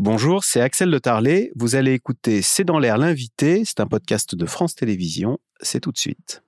Bonjour, c'est Axel de Tarlet. Vous allez écouter C'est dans l'air l'invité. C'est un podcast de France Télévisions. C'est tout de suite.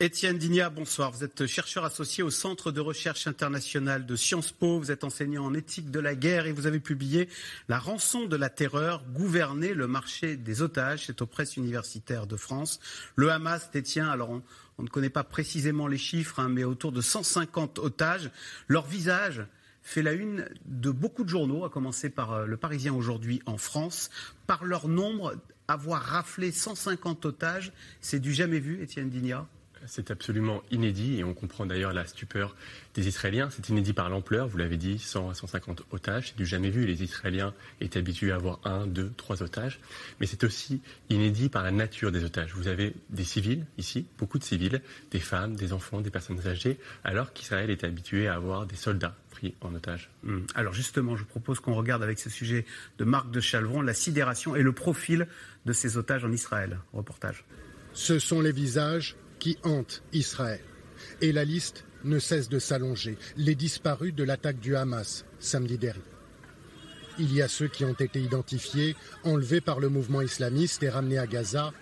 Étienne Digna, bonsoir. Vous êtes chercheur associé au Centre de recherche internationale de Sciences Po. Vous êtes enseignant en éthique de la guerre et vous avez publié La rançon de la terreur, gouverner le marché des otages. C'est aux presses universitaires de France. Le Hamas détient, alors on, ne connaît pas précisément les chiffres, hein, mais autour de 150 otages. Leur visage fait la une de beaucoup de journaux, à commencer par euh, Le Parisien aujourd'hui en France. Par leur nombre, avoir raflé 150 otages, c'est du jamais vu, Étienne Digna c'est absolument inédit et on comprend d'ailleurs la stupeur des Israéliens. C'est inédit par l'ampleur, vous l'avez dit, 100 à 150 otages. C'est du jamais vu. Les Israéliens étaient habitués à avoir un, deux, trois otages. Mais c'est aussi inédit par la nature des otages. Vous avez des civils ici, beaucoup de civils, des femmes, des enfants, des personnes âgées, alors qu'Israël était habitué à avoir des soldats pris en otage. Hmm. Alors justement, je propose qu'on regarde avec ce sujet de Marc de Chalvron la sidération et le profil de ces otages en Israël. Reportage. Ce sont les visages qui hante Israël. Et la liste ne cesse de s'allonger. Les disparus de l'attaque du Hamas samedi dernier. Il y a ceux qui ont été identifiés, enlevés par le mouvement islamiste et ramenés à Gaza,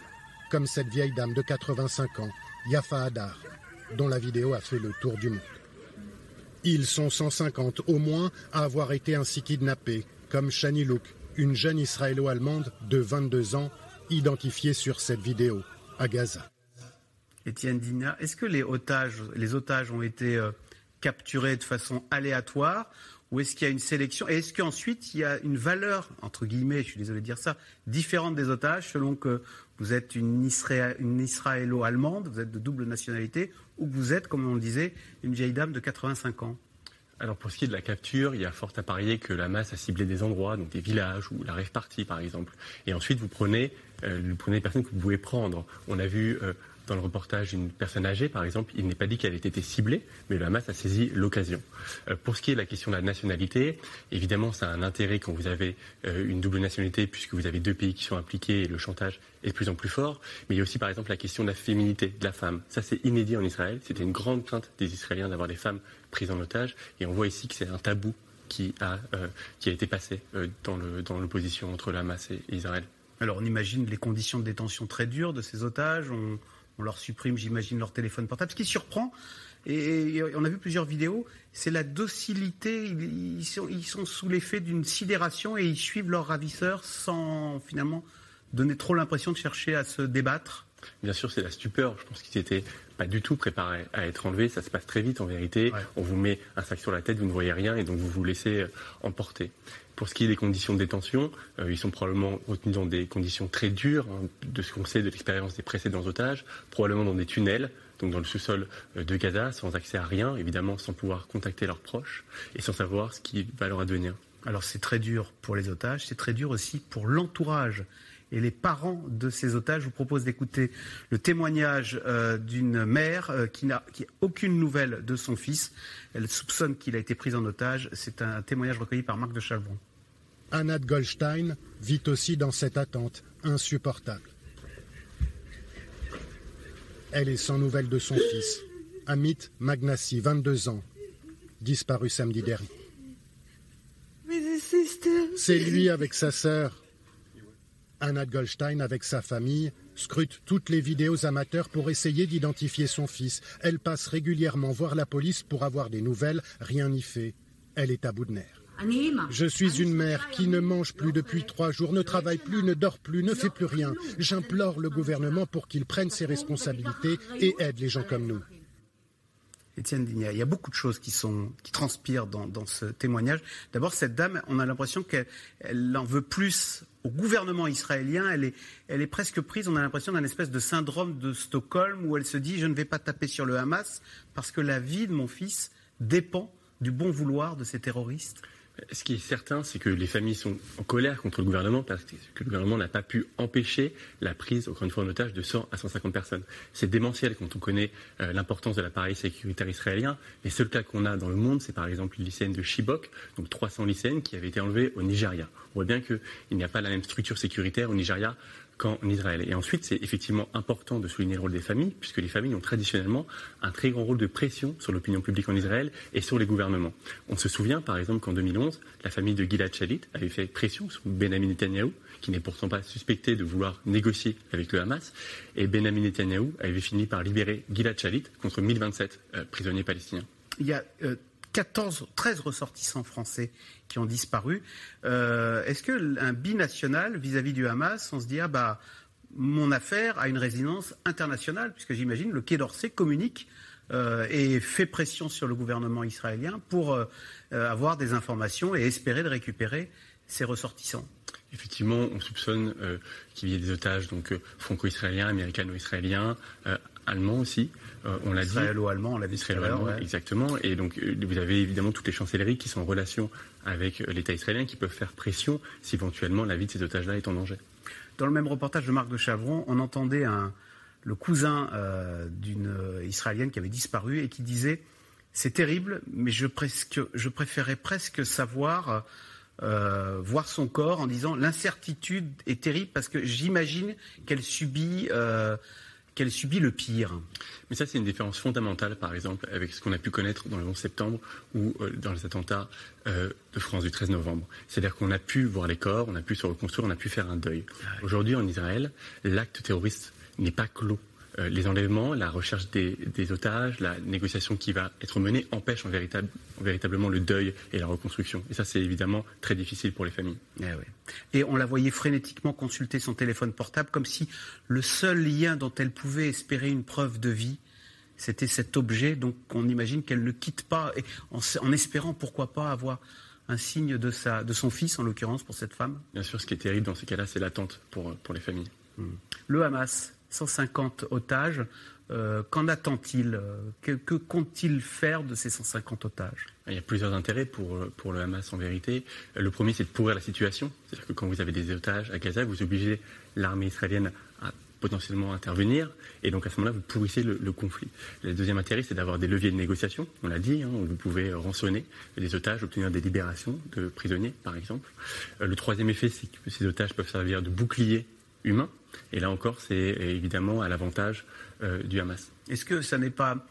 comme cette vieille dame de 85 ans, Yafa Hadar, dont la vidéo a fait le tour du monde. Ils sont 150 au moins à avoir été ainsi kidnappés, comme Shani Louk, une jeune israélo-allemande de 22 ans, identifiée sur cette vidéo à Gaza. Étienne Dina, est-ce que les otages, les otages ont été euh, capturés de façon aléatoire ou est-ce qu'il y a une sélection Et est-ce qu'ensuite il y a une valeur, entre guillemets, je suis désolé de dire ça, différente des otages selon que vous êtes une, israélo-allemande, vous êtes de double nationalité, ou que vous êtes, comme on le disait, une vieille dame de 85 ans? Alors pour ce qui est de la capture, il y a fort à parier que la masse a ciblé des endroits, donc des villages ou la rêve partie par exemple. Et ensuite vous prenez, euh, les personnes que vous pouvez prendre. On a vu euh, dans le reportage une personne âgée, par exemple, il n'est pas dit qu'elle ait été ciblée, mais le Hamas a saisi l'occasion. Euh, pour ce qui est de la question de la nationalité, évidemment, ça a un intérêt quand vous avez euh, une double nationalité, puisque vous avez deux pays qui sont impliqués et le chantage est de plus en plus fort. Mais il y a aussi, par exemple, la question de la féminité de la femme. Ça, c'est inédit en Israël. C'était une grande crainte des Israéliens d'avoir des femmes prises en otage. Et on voit ici que c'est un tabou qui a, euh, qui a été passé dans l'opposition dans entre le Hamas et Israël. Alors on imagine les conditions de détention très dures de ces otages. On leur supprime, j'imagine, leur téléphone portable. Ce qui surprend, et on a vu plusieurs vidéos, c'est la docilité. Ils sont, sous l'effet d'une sidération et ils suivent leurs ravisseurs sans finalement donner trop l'impression de chercher à se débattre. Bien sûr, c'est la stupeur. Je pense qu'ils n'étaient pas du tout préparés à être enlevés. Ça se passe très vite en vérité. On vous met un sac sur la tête, vous ne voyez rien et donc vous vous laissez euh, emporter. Pour ce qui est des conditions de détention, euh, ils sont probablement retenus dans des conditions très dures, hein, de ce qu'on sait de l'expérience des précédents otages, probablement dans des tunnels, donc dans le sous-sol euh, de Gaza, sans accès à rien, évidemment sans pouvoir contacter leurs proches et sans savoir ce qui va leur advenir. Alors c'est très dur pour les otages, c'est très dur aussi pour l'entourage et les parents de ces otages. Je vous propose d'écouter le témoignage euh, d'une mère qui n'a aucune nouvelle de son fils. Elle soupçonne qu'il a été pris en otage. C'est un témoignage recueilli par Marc de Chalvron. Anna Goldstein vit aussi dans cette attente insupportable. Elle est sans nouvelles de son fils, Amit Magnassi, 22 ans, disparu samedi dernier. C'est lui avec sa sœur. Anna Goldstein, avec sa famille, scrute toutes les vidéos amateurs pour essayer d'identifier son fils. Elle passe régulièrement voir la police pour avoir des nouvelles. Rien n'y fait. Elle est à bout de nerfs. Je suis une mère qui ne mange plus depuis trois jours, ne travaille plus, ne dort plus, ne fait plus rien. J'implore le gouvernement pour qu'il prenne ses responsabilités et aide les gens comme nous. Étienne Digna, il y a beaucoup de choses qui, sont, qui transpirent dans, ce témoignage. D'abord, cette dame, on a l'impression qu'elle en veut plus au gouvernement israélien. Elle est, presque prise, on a l'impression, d'un espèce de syndrome de Stockholm où elle se dit je ne vais pas taper sur le Hamas parce que la vie de mon fils dépend du bon vouloir de ces terroristes. Ce qui est certain, c'est que les familles sont en colère contre le gouvernement parce que le gouvernement n'a pas pu empêcher la prise, encore une fois, en otage de 100 à 150 personnes. C'est démentiel quand on connaît euh, l'importance de l'appareil sécuritaire israélien. Les seuls cas qu'on a dans le monde, c'est par exemple une lycéenne de Chibok, donc 300 lycéennes qui avaient été enlevées au Nigeria. On voit bien qu'il n'y a pas la même structure sécuritaire au Nigeria qu'en Israël. Et ensuite, c'est effectivement important de souligner le rôle des familles, puisque les familles ont traditionnellement un très grand rôle de pression sur l'opinion publique en Israël et sur les gouvernements. On se souvient, par exemple, qu'en 2011, la famille de Gilad Shalit avait fait pression sur Benjamin Netanyahu, qui n'est pourtant pas suspecté de vouloir négocier avec le Hamas, et Benjamin Netanyahu avait fini par libérer Gilad Shalit contre 1027 euh, prisonniers palestiniens. Il y a 14, euh, 13 ressortissants français qui ont disparu. Euh, est-ce qu'un binational vis-à-vis du Hamas, on se dit, ah bah, mon affaire a une résidence internationale, puisque j'imagine le Quai d'Orsay communique euh, et fait pression sur le gouvernement israélien pour euh, avoir des informations et espérer de récupérer ses ressortissants? Effectivement, on soupçonne qu'il y ait des otages franco-israéliens, américano-israéliens, allemands aussi. on l'a dit. Israélo-allemand, on l'a dit Israélo-allemand, exactement. Et donc, vous avez évidemment toutes les chancelleries qui sont en relation avec l'État israélien qui peuvent faire pression si éventuellement la vie de ces otages-là est en danger. Dans le même reportage de Marc de Chavron, on entendait le cousin euh, d'une Israélienne qui avait disparu et qui disait C'est terrible, mais je, préférais presque savoir, euh, voir son corps en disant L'incertitude est terrible parce que j'imagine qu'elle subit. Euh, qu'elle subit le pire. Mais ça, c'est une différence fondamentale, par exemple, avec ce qu'on a pu connaître dans le 11 septembre ou euh, dans les attentats euh, de France du 13 novembre. C'est-à-dire qu'on a pu voir les corps, on a pu se reconstruire, on a pu faire un deuil. Aujourd'hui, en Israël, l'acte terroriste n'est pas clos. Euh, les enlèvements, la recherche des, otages, la négociation qui va être menée empêchent en véritable, véritablement le deuil et la reconstruction. Et ça, c'est évidemment très difficile pour les familles. Eh et on la voyait frénétiquement consulter son téléphone portable comme si le seul lien dont elle pouvait espérer une preuve de vie, c'était cet objet. Donc on imagine qu'elle ne quitte pas, en, espérant pourquoi pas avoir un signe de, sa, de son fils, en l'occurrence, pour cette femme. Bien sûr, ce qui est terrible dans ces cas-là, c'est l'attente pour, pour les familles. Hmm. Le Hamas, 150 otages. Euh, qu'en attend-il? Que, compte-t-il faire de ces 150 otages? Il y a plusieurs intérêts pour, pour le Hamas en vérité. Le premier, c'est de pourrir la situation. C'est-à-dire que quand vous avez des otages à Gaza, vous obligez l'armée israélienne à potentiellement intervenir, et donc à ce moment-là, vous pourrissez le, conflit. Le deuxième intérêt, c'est d'avoir des leviers de négociation, on l'a dit, hein, vous pouvez rançonner des otages, obtenir des libérations de prisonniers, par exemple. Euh, le troisième effet, c'est que ces otages peuvent servir de bouclier humain, et là encore, c'est évidemment à l'avantage euh, du Hamas. Est-ce que ça n'est pas,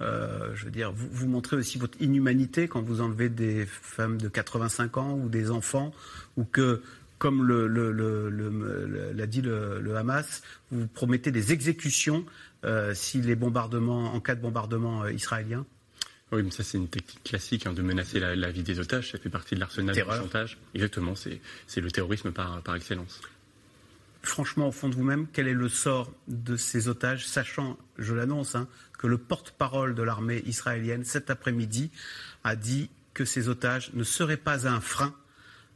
euh, je veux dire, vous, vous, montrez aussi votre inhumanité quand vous enlevez des femmes de 85 ans ou des enfants, ou que, comme l'a dit le, Hamas, vous promettez des exécutions euh, si les bombardements, en cas de bombardement israélien? Oui, mais ça c'est une technique classique hein, de menacer la, vie des otages. Ça fait partie de l'arsenal du chantage. Exactement, c'est le terrorisme par, par excellence franchement, au fond de vous-même, quel est le sort de ces otages, sachant, je l'annonce, hein, que le porte-parole de l'armée israélienne, cet après-midi, a dit que ces otages ne seraient pas un frein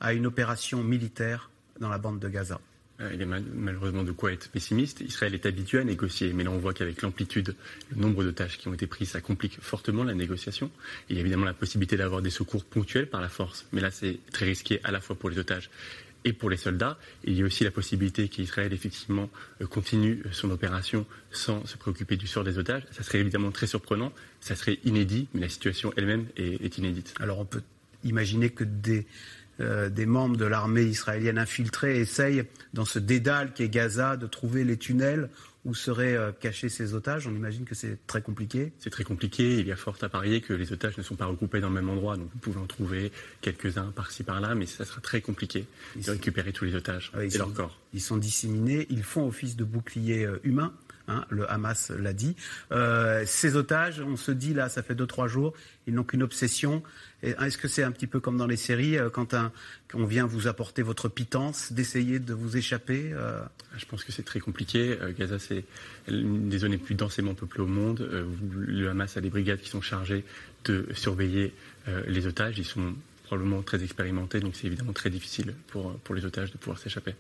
à une opération militaire dans la bande de Gaza. Euh, il est malheureusement de quoi être pessimiste. Israël est habitué à négocier, mais là on voit qu'avec l'amplitude, le nombre de tâches qui ont été prises, ça complique fortement la négociation. Il y a évidemment la possibilité d'avoir des secours ponctuels par la force, mais là c'est très risqué à la fois pour les otages et pour les soldats. il y a aussi la possibilité qu'Israël effectivement euh, continue son opération sans se préoccuper du sort des otages. Ça serait évidemment très surprenant, ça serait inédit, mais la situation elle-même est, inédite. Alors on peut imaginer que des, euh, des membres de l'armée israélienne infiltrée essayent, dans ce dédale qui est Gaza, de trouver les tunnels où seraient euh, cachés ces otages On imagine que c'est très compliqué. C'est très compliqué. Il y a fort à parier que les otages ne sont pas regroupés dans le même endroit. Donc vous pouvez en trouver quelques-uns par-ci par-là, mais ça sera très compliqué de récupérer tous les otages ah et leurs corps. Ils sont disséminés. Ils font office de bouclier euh, humain. Hein, le Hamas l'a dit. Euh, ces otages, on se dit là, ça fait deux trois jours, ils n'ont qu'une obsession. Est-ce que c'est un petit peu comme dans les séries, euh, quand on vient vous apporter votre pitance, d'essayer de vous échapper euh? Je pense que c'est très compliqué. Gaza, c'est une des zones les plus densément peuplées au monde. le Hamas a des brigades qui sont chargées de surveiller les otages. Ils sont probablement très expérimentés, donc c'est évidemment très difficile pour les otages de pouvoir s'échapper.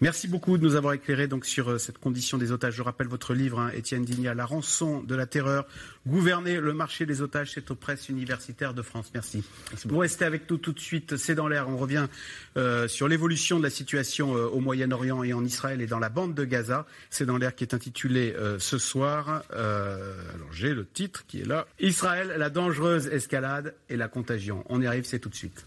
Merci beaucoup de nous avoir éclairé donc sur euh, cette condition des otages. Je rappelle votre livre, hein, Étienne Digna, La rançon de la terreur, gouverner le marché des otages, c'est aux presses universitaires de France. Merci. Vous restez avec nous tout de suite, c'est dans l'air. On revient euh, sur l'évolution de la situation euh, au Moyen-Orient et en Israël et dans la bande de Gaza. C'est dans l'air qui est intitulé ce soir. alors j'ai le titre qui est là. Israël, la dangereuse escalade et la contagion. On y arrive, c'est tout de suite.